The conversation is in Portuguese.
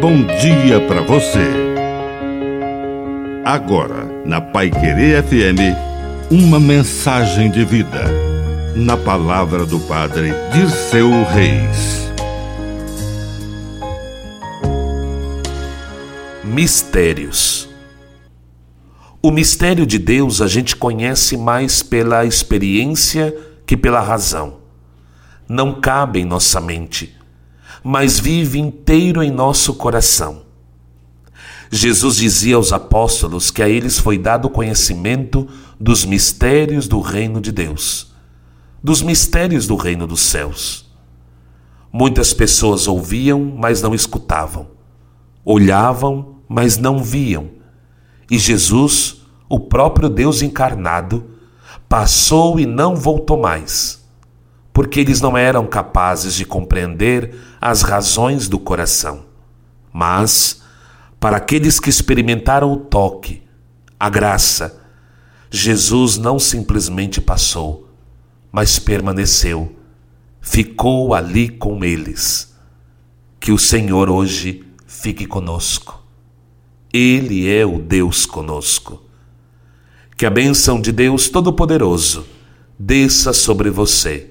bom dia para você. Agora, na Pai Querer FM, uma mensagem de vida. Na palavra do Padre Dirceu Reis. Mistérios. O mistério de Deus a gente conhece mais pela experiência que pela razão. Não cabe em nossa mente mas vive inteiro em nosso coração. Jesus dizia aos apóstolos que a eles foi dado conhecimento dos mistérios do reino de Deus, dos mistérios do reino dos céus. Muitas pessoas ouviam, mas não escutavam, olhavam, mas não viam. E Jesus, o próprio Deus encarnado, passou e não voltou mais porque eles não eram capazes de compreender as razões do coração. Mas, para aqueles que experimentaram o toque, a graça, Jesus não simplesmente passou, mas permaneceu, ficou ali com eles. Que o Senhor hoje fique conosco. Ele é o Deus conosco. Que a bênção de Deus Todo-Poderoso desça sobre você